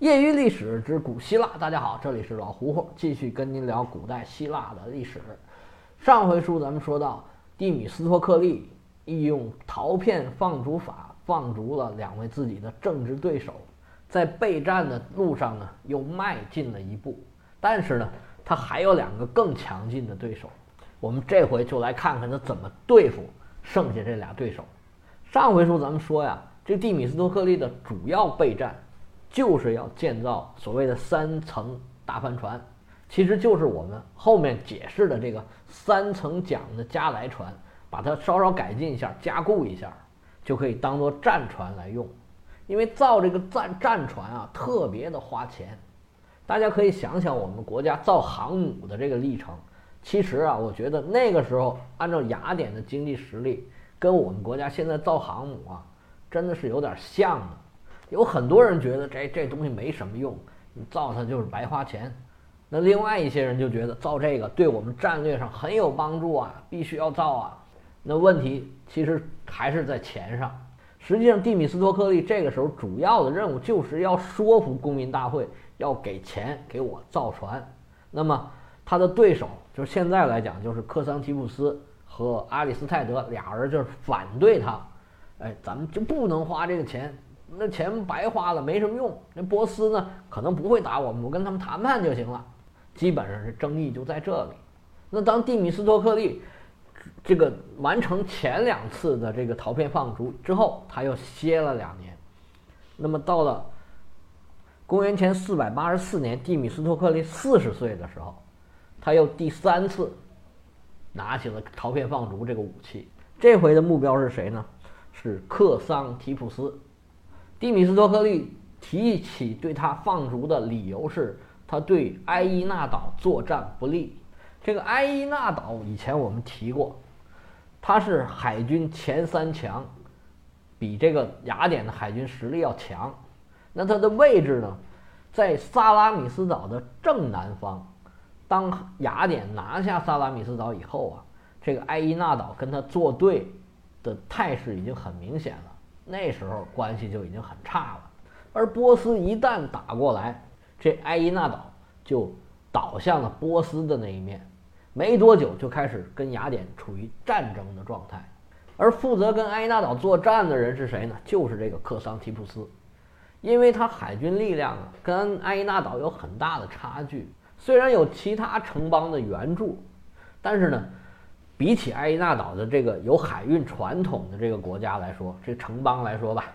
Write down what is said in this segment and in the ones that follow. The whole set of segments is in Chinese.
业余历史之古希腊，大家好，这里是老胡胡，继续跟您聊古代希腊的历史。上回书咱们说到，蒂米斯托克利利用陶片放逐法放逐了两位自己的政治对手，在备战的路上呢又迈进了一步。但是呢，他还有两个更强劲的对手，我们这回就来看看他怎么对付剩下这俩对手。上回书咱们说呀，这蒂米斯托克利的主要备战。就是要建造所谓的三层大帆船，其实就是我们后面解释的这个三层桨的加来船，把它稍稍改进一下、加固一下，就可以当做战船来用。因为造这个战战船啊，特别的花钱。大家可以想想我们国家造航母的这个历程。其实啊，我觉得那个时候按照雅典的经济实力，跟我们国家现在造航母啊，真的是有点像的。有很多人觉得这这东西没什么用，你造它就是白花钱。那另外一些人就觉得造这个对我们战略上很有帮助啊，必须要造啊。那问题其实还是在钱上。实际上，蒂米斯托克利这个时候主要的任务就是要说服公民大会要给钱给我造船。那么他的对手就是现在来讲就是克桑提普斯和阿里斯泰德俩人就是反对他，哎，咱们就不能花这个钱。那钱白花了，没什么用。那波斯呢，可能不会打我们，我跟他们谈判就行了。基本上是争议就在这里。那当蒂米斯托克利这个完成前两次的这个陶片放逐之后，他又歇了两年。那么到了公元前四百八十四年，蒂米斯托克利四十岁的时候，他又第三次拿起了陶片放逐这个武器。这回的目标是谁呢？是克桑提普斯。蒂米斯托克利提起对他放逐的理由是，他对埃伊纳岛作战不利。这个埃伊纳岛以前我们提过，它是海军前三强，比这个雅典的海军实力要强。那它的位置呢，在萨拉米斯岛的正南方。当雅典拿下萨拉米斯岛以后啊，这个埃伊纳岛跟他作对的态势已经很明显了。那时候关系就已经很差了，而波斯一旦打过来，这埃伊纳岛就倒向了波斯的那一面，没多久就开始跟雅典处于战争的状态。而负责跟埃伊纳岛作战的人是谁呢？就是这个克桑提普斯，因为他海军力量跟埃伊纳岛有很大的差距，虽然有其他城邦的援助，但是呢。比起埃伊纳岛的这个有海运传统的这个国家来说，这城邦来说吧，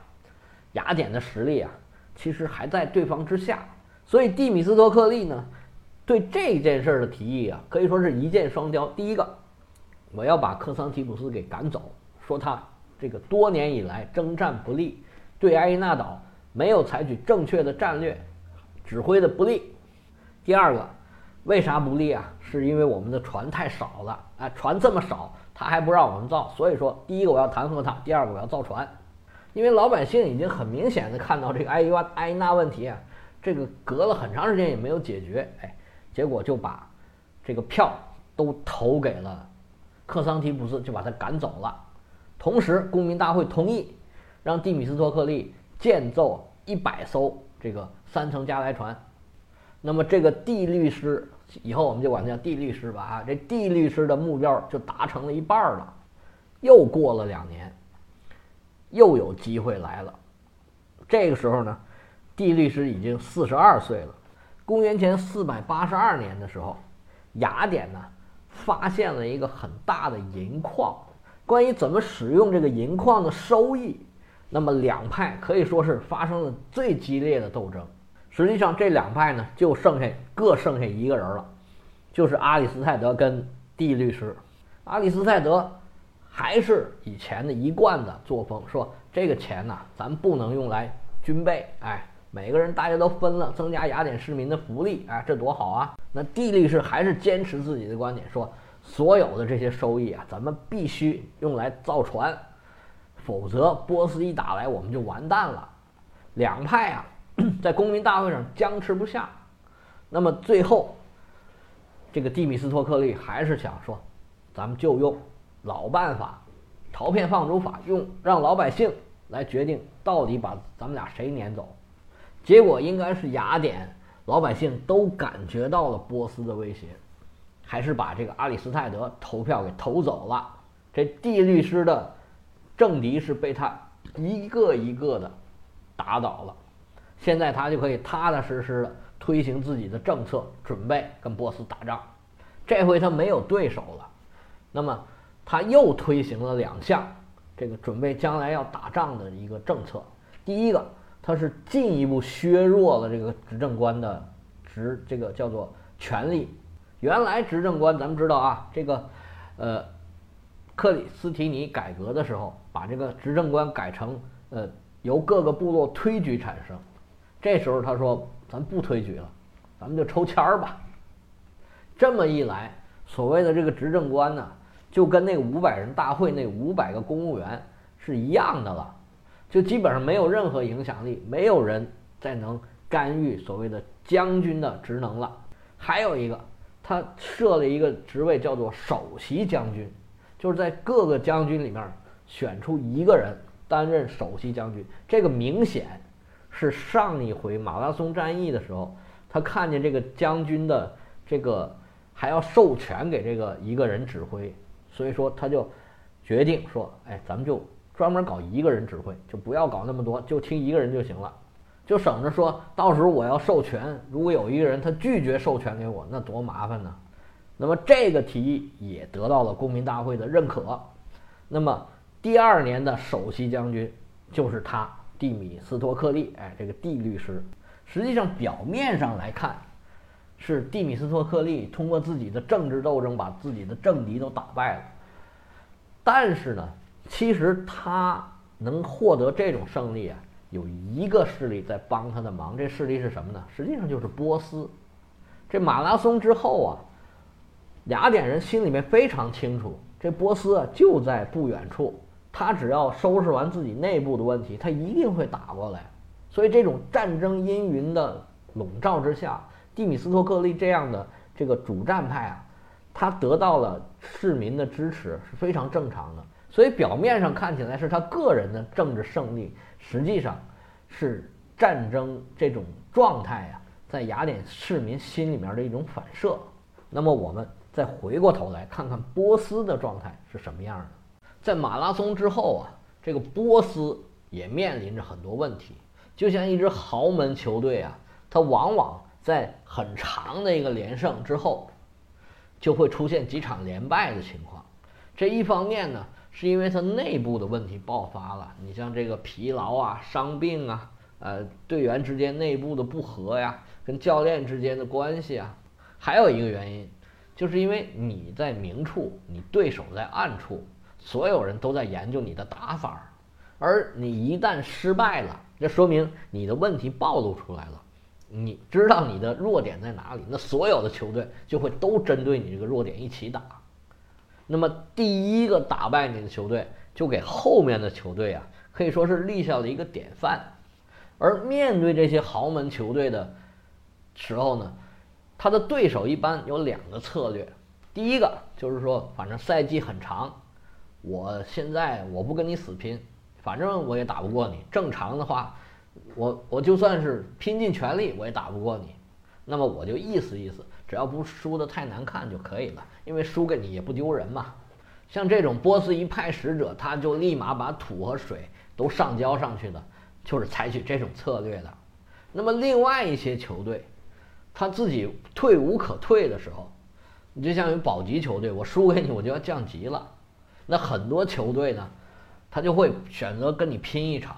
雅典的实力啊，其实还在对方之下。所以蒂米斯托克利呢，对这件事儿的提议啊，可以说是一箭双雕。第一个，我要把克桑提普斯给赶走，说他这个多年以来征战不利，对埃伊纳岛没有采取正确的战略，指挥的不利。第二个。为啥不利啊？是因为我们的船太少了，哎，船这么少，他还不让我们造，所以说，第一个我要弹劾他，第二个我要造船，因为老百姓已经很明显的看到这个埃伊瓦埃伊纳问题啊，这个隔了很长时间也没有解决，哎，结果就把这个票都投给了克桑提普斯，就把他赶走了。同时，公民大会同意让蒂米斯托克利建造一百艘这个三层加莱船，那么这个地律师。以后我们就管它叫地律师吧啊，这地律师的目标就达成了一半了。又过了两年，又有机会来了。这个时候呢，地律师已经四十二岁了。公元前四百八十二年的时候，雅典呢发现了一个很大的银矿。关于怎么使用这个银矿的收益，那么两派可以说是发生了最激烈的斗争。实际上，这两派呢，就剩下各剩下一个人了，就是阿里斯泰德跟蒂律师。阿里斯泰德还是以前的一贯的作风，说这个钱呢，咱不能用来军备，哎，每个人大家都分了，增加雅典市民的福利，哎，这多好啊！那蒂律师还是坚持自己的观点，说所有的这些收益啊，咱们必须用来造船，否则波斯一打来，我们就完蛋了。两派啊。在公民大会上僵持不下，那么最后，这个蒂米斯托克利还是想说，咱们就用老办法，陶片放逐法，用让老百姓来决定到底把咱们俩谁撵走。结果应该是雅典老百姓都感觉到了波斯的威胁，还是把这个阿里斯泰德投票给投走了。这地律师的政敌是被他一个一个的打倒了，现在他就可以踏踏实实的推行自己的政策，准备跟波斯打仗。这回他没有对手了，那么他又推行了两项这个准备将来要打仗的一个政策。第一个。他是进一步削弱了这个执政官的执这个叫做权力。原来执政官咱们知道啊，这个呃克里斯提尼改革的时候，把这个执政官改成呃由各个部落推举产生。这时候他说咱不推举了，咱们就抽签儿吧。这么一来，所谓的这个执政官呢，就跟那五百人大会那五百个公务员是一样的了。就基本上没有任何影响力，没有人再能干预所谓的将军的职能了。还有一个，他设了一个职位叫做首席将军，就是在各个将军里面选出一个人担任首席将军。这个明显是上一回马拉松战役的时候，他看见这个将军的这个还要授权给这个一个人指挥，所以说他就决定说：“哎，咱们就。”专门搞一个人指挥，就不要搞那么多，就听一个人就行了，就省着说到时候我要授权，如果有一个人他拒绝授权给我，那多麻烦呢。那么这个提议也得到了公民大会的认可。那么第二年的首席将军就是他，蒂米斯托克利。哎，这个蒂律师，实际上表面上来看，是蒂米斯托克利通过自己的政治斗争把自己的政敌都打败了，但是呢。其实他能获得这种胜利啊，有一个势力在帮他的忙。这势力是什么呢？实际上就是波斯。这马拉松之后啊，雅典人心里面非常清楚，这波斯啊就在不远处。他只要收拾完自己内部的问题，他一定会打过来。所以这种战争阴云的笼罩之下，蒂米斯托克利这样的这个主战派啊，他得到了市民的支持是非常正常的。所以表面上看起来是他个人的政治胜利，实际上是战争这种状态呀，在雅典市民心里面的一种反射。那么我们再回过头来看看波斯的状态是什么样的。在马拉松之后啊，这个波斯也面临着很多问题。就像一支豪门球队啊，它往往在很长的一个连胜之后，就会出现几场连败的情况。这一方面呢。是因为它内部的问题爆发了，你像这个疲劳啊、伤病啊，呃，队员之间内部的不和呀，跟教练之间的关系啊，还有一个原因，就是因为你在明处，你对手在暗处，所有人都在研究你的打法，而你一旦失败了，这说明你的问题暴露出来了，你知道你的弱点在哪里，那所有的球队就会都针对你这个弱点一起打。那么第一个打败你的球队，就给后面的球队啊，可以说是立下了一个典范。而面对这些豪门球队的时候呢，他的对手一般有两个策略。第一个就是说，反正赛季很长，我现在我不跟你死拼，反正我也打不过你。正常的话，我我就算是拼尽全力，我也打不过你。那么我就意思意思。只要不输的太难看就可以了，因为输给你也不丢人嘛。像这种波斯一派使者，他就立马把土和水都上交上去的，就是采取这种策略的。那么另外一些球队，他自己退无可退的时候，你就像于保级球队，我输给你我就要降级了。那很多球队呢，他就会选择跟你拼一场，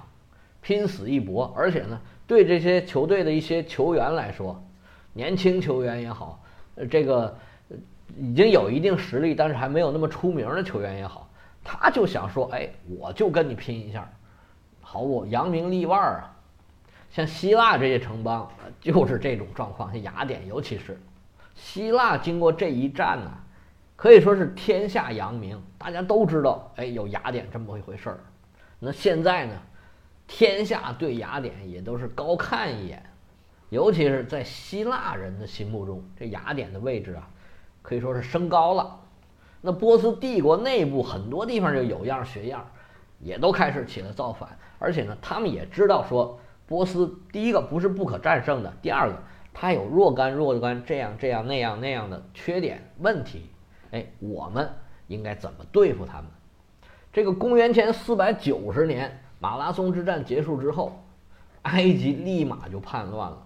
拼死一搏，而且呢，对这些球队的一些球员来说。年轻球员也好，呃，这个已经有一定实力，但是还没有那么出名的球员也好，他就想说，哎，我就跟你拼一下，好，我扬名立万啊！像希腊这些城邦，就是这种状况。像雅典，尤其是希腊，经过这一战呢，可以说是天下扬名，大家都知道，哎，有雅典这么一回事儿。那现在呢，天下对雅典也都是高看一眼。尤其是在希腊人的心目中，这雅典的位置啊，可以说是升高了。那波斯帝国内部很多地方就有样学样，也都开始起了造反。而且呢，他们也知道说波斯第一个不是不可战胜的，第二个它有若干若干这样这样那样那样的缺点问题。哎，我们应该怎么对付他们？这个公元前四百九十年马拉松之战结束之后，埃及立马就叛乱了。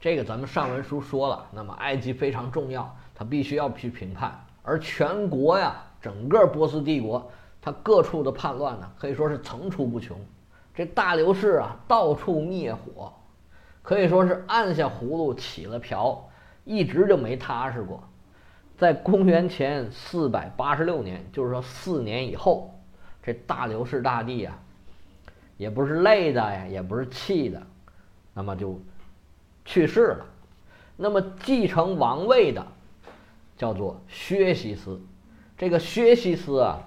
这个咱们上文书说了，那么埃及非常重要，它必须要去平叛，而全国呀，整个波斯帝国，它各处的叛乱呢，可以说是层出不穷。这大流士啊，到处灭火，可以说是按下葫芦起了瓢，一直就没踏实过。在公元前四百八十六年，就是说四年以后，这大流士大帝啊，也不是累的呀，也不是气的，那么就去世了。那么继承王位的叫做薛西斯。这个薛西斯啊，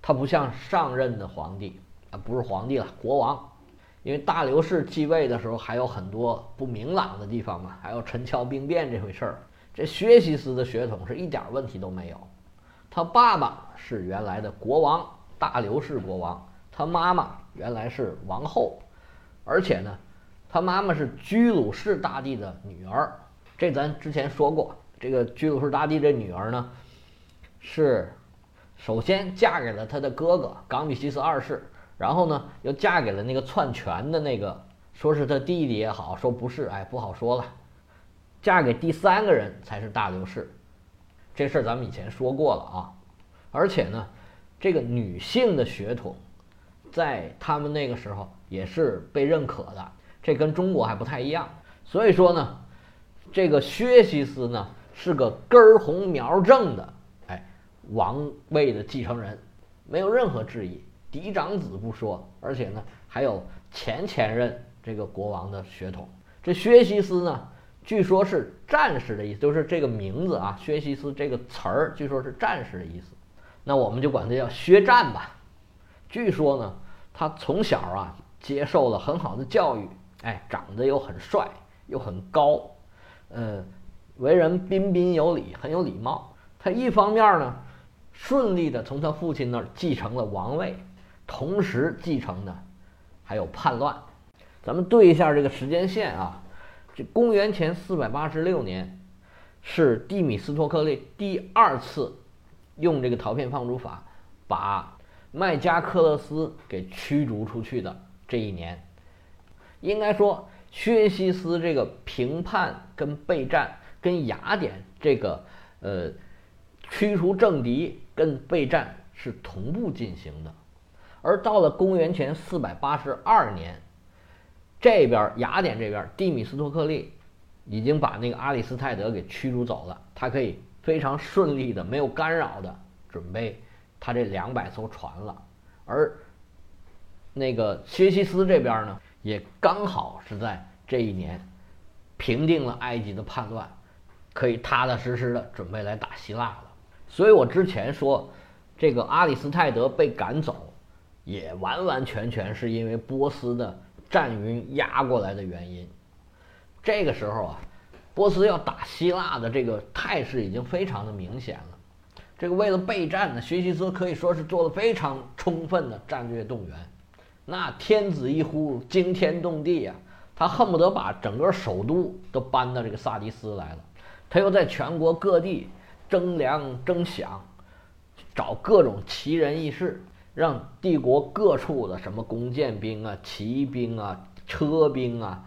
他不像上任的皇帝啊，不是皇帝了，国王。因为大流士继位的时候还有很多不明朗的地方嘛，还有陈桥兵变这回事儿。这薛西斯的血统是一点问题都没有，他爸爸是原来的国王大流士国王，他妈妈原来是王后，而且呢，他妈妈是居鲁士大帝的女儿。这咱之前说过，这个居鲁士大帝这女儿呢，是首先嫁给了他的哥哥冈比西斯二世，然后呢又嫁给了那个篡权的那个，说是他弟弟也好，说不是，哎，不好说了。嫁给第三个人才是大流士，这事儿咱们以前说过了啊。而且呢，这个女性的血统，在他们那个时候也是被认可的，这跟中国还不太一样。所以说呢，这个薛西斯呢是个根儿红苗正的，哎，王位的继承人，没有任何质疑。嫡长子不说，而且呢还有前前任这个国王的血统。这薛西斯呢。据说是战士的意思，就是这个名字啊，薛西斯这个词儿，据说是战士的意思。那我们就管他叫薛战吧。据说呢，他从小啊接受了很好的教育，哎，长得又很帅，又很高，呃，为人彬彬有礼，很有礼貌。他一方面呢，顺利的从他父亲那儿继承了王位，同时继承的还有叛乱。咱们对一下这个时间线啊。这公元前四百八十六年，是蒂米斯托克利第二次用这个陶片放逐法把麦加克勒斯给驱逐出去的这一年。应该说，薛西斯这个平叛跟备战跟雅典这个呃驱除政敌跟备战是同步进行的。而到了公元前四百八十二年。这边雅典这边，蒂米斯托克利已经把那个阿里斯泰德给驱逐走了，他可以非常顺利的、没有干扰的准备他这两百艘船了。而那个薛西斯这边呢，也刚好是在这一年平定了埃及的叛乱，可以踏踏实实的准备来打希腊了。所以我之前说，这个阿里斯泰德被赶走，也完完全全是因为波斯的。战云压过来的原因，这个时候啊，波斯要打希腊的这个态势已经非常的明显了。这个为了备战呢，薛西斯可以说是做了非常充分的战略动员。那天子一呼，惊天动地啊，他恨不得把整个首都都搬到这个萨迪斯来了。他又在全国各地征粮征饷，找各种奇人异士。让帝国各处的什么弓箭兵啊、骑兵啊、车兵啊，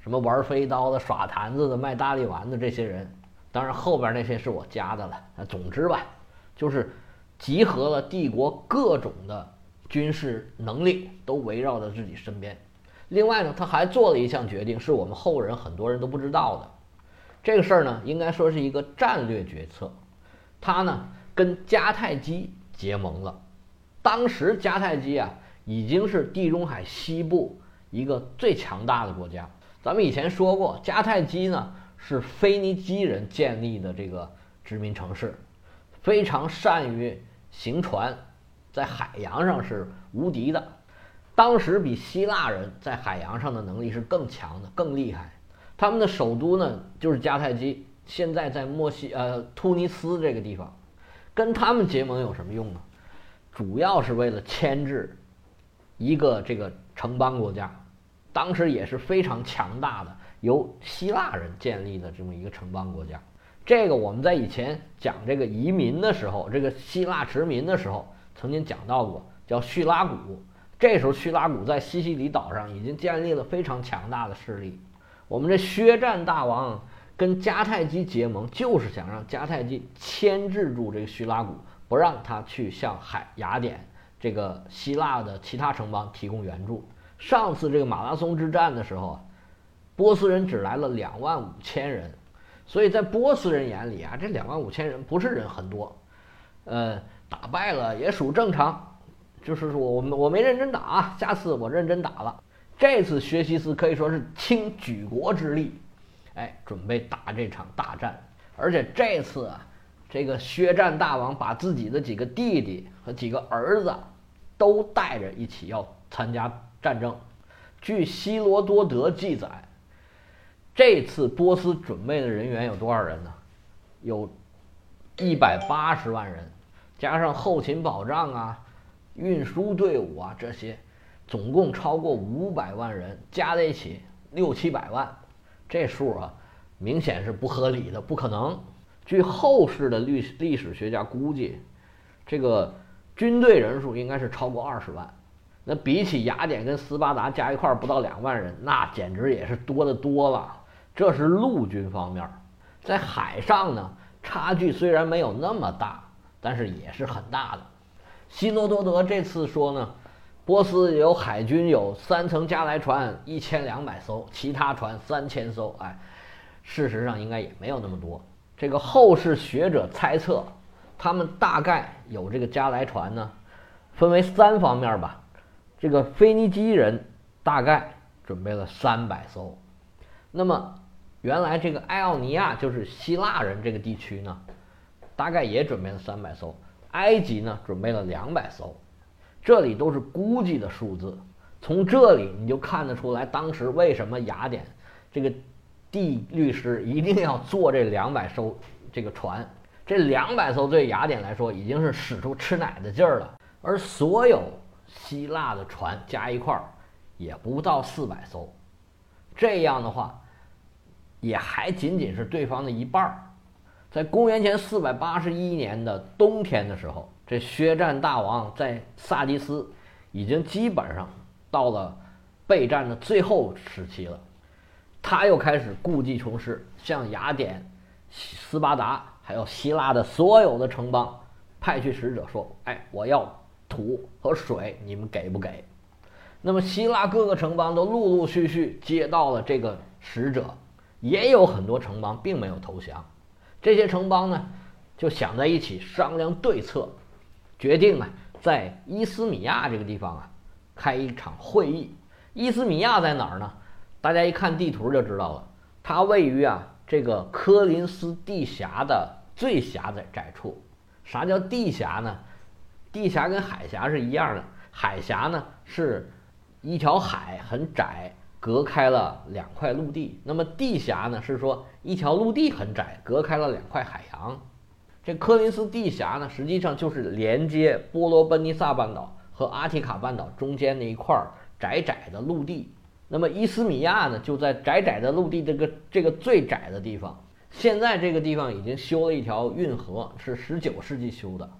什么玩飞刀的、耍坛子的、卖大力丸的这些人，当然后边那些是我加的了。总之吧，就是集合了帝国各种的军事能力，都围绕在自己身边。另外呢，他还做了一项决定，是我们后人很多人都不知道的。这个事儿呢，应该说是一个战略决策。他呢，跟迦太基结盟了。当时迦太基啊，已经是地中海西部一个最强大的国家。咱们以前说过，迦太基呢是腓尼基人建立的这个殖民城市，非常善于行船，在海洋上是无敌的。当时比希腊人在海洋上的能力是更强的、更厉害。他们的首都呢就是迦太基，现在在墨西呃突尼斯这个地方。跟他们结盟有什么用呢？主要是为了牵制一个这个城邦国家，当时也是非常强大的，由希腊人建立的这么一个城邦国家。这个我们在以前讲这个移民的时候，这个希腊殖民的时候，曾经讲到过，叫叙拉古。这时候叙拉古在西西里岛上已经建立了非常强大的势力。我们这薛战大王跟迦太基结盟，就是想让迦太基牵制住这个叙拉古，不让他去向海雅典这个希腊的其他城邦提供援助。上次这个马拉松之战的时候啊，波斯人只来了两万五千人，所以在波斯人眼里啊，这两万五千人不是人很多，呃，打败了也属正常，就是说我我没认真打啊，下次我认真打了。这次薛西斯可以说是倾举国之力，哎，准备打这场大战，而且这次啊，这个薛战大王把自己的几个弟弟和几个儿子都带着一起要参加。战争，据希罗多德记载，这次波斯准备的人员有多少人呢？有，一百八十万人，加上后勤保障啊、运输队伍啊这些，总共超过五百万人，加在一起六七百万，这数啊，明显是不合理的，不可能。据后世的历历史学家估计，这个军队人数应该是超过二十万。那比起雅典跟斯巴达加一块不到两万人，那简直也是多得多了。这是陆军方面，在海上呢，差距虽然没有那么大，但是也是很大的。希罗多德这次说呢，波斯有海军有三层加莱船一千两百艘，其他船三千艘。哎，事实上应该也没有那么多。这个后世学者猜测，他们大概有这个加来船呢，分为三方面吧。这个腓尼基人大概准备了三百艘，那么原来这个爱奥尼亚就是希腊人这个地区呢，大概也准备了三百艘，埃及呢准备了两百艘，这里都是估计的数字。从这里你就看得出来，当时为什么雅典这个地律师一定要做这两百艘这个船？这两百艘对雅典来说已经是使出吃奶的劲儿了，而所有。希腊的船加一块儿也不到四百艘，这样的话，也还仅仅是对方的一半儿。在公元前四百八十一年的冬天的时候，这薛战大王在萨迪斯已经基本上到了备战的最后时期了，他又开始故技重施，向雅典、斯巴达还有希腊的所有的城邦派去使者说：“哎，我要。”土和水，你们给不给？那么希腊各个城邦都陆陆续续接到了这个使者，也有很多城邦并没有投降。这些城邦呢，就想在一起商量对策，决定啊，在伊斯米亚这个地方啊，开一场会议。伊斯米亚在哪儿呢？大家一看地图就知道了，它位于啊这个科林斯地峡的最狭窄窄处。啥叫地峡呢？地峡跟海峡是一样的，海峡呢是一条海很窄，隔开了两块陆地。那么地峡呢是说一条陆地很窄，隔开了两块海洋。这科林斯地峡呢，实际上就是连接波罗奔尼撒半岛和阿提卡半岛中间那一块窄窄的陆地。那么伊斯米亚呢，就在窄窄的陆地这个这个最窄的地方。现在这个地方已经修了一条运河，是十九世纪修的。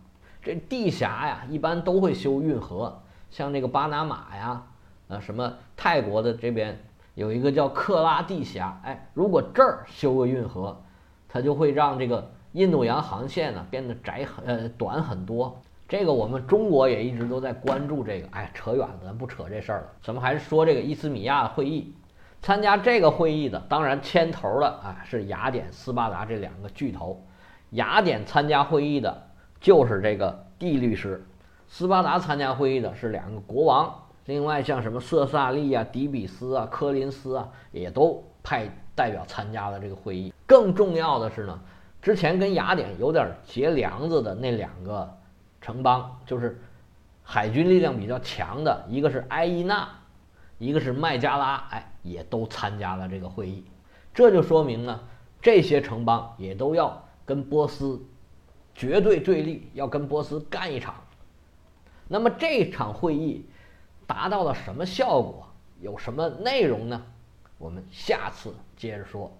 这地峡呀，一般都会修运河，像这个巴拿马呀，呃，什么泰国的这边有一个叫克拉地峡，哎，如果这儿修个运河，它就会让这个印度洋航线呢变得窄很呃短很多。这个我们中国也一直都在关注这个，哎，扯远了，咱不扯这事儿了，咱们还是说这个伊斯米亚会议。参加这个会议的，当然牵头的啊是雅典、斯巴达这两个巨头。雅典参加会议的。就是这个地律师，斯巴达参加会议的是两个国王，另外像什么色萨利啊、底比斯啊、科林斯啊，也都派代表参加了这个会议。更重要的是呢，之前跟雅典有点结梁子的那两个城邦，就是海军力量比较强的，一个是埃伊纳，一个是麦加拉，哎，也都参加了这个会议。这就说明呢，这些城邦也都要跟波斯。绝对对立，要跟波斯干一场。那么这场会议达到了什么效果？有什么内容呢？我们下次接着说。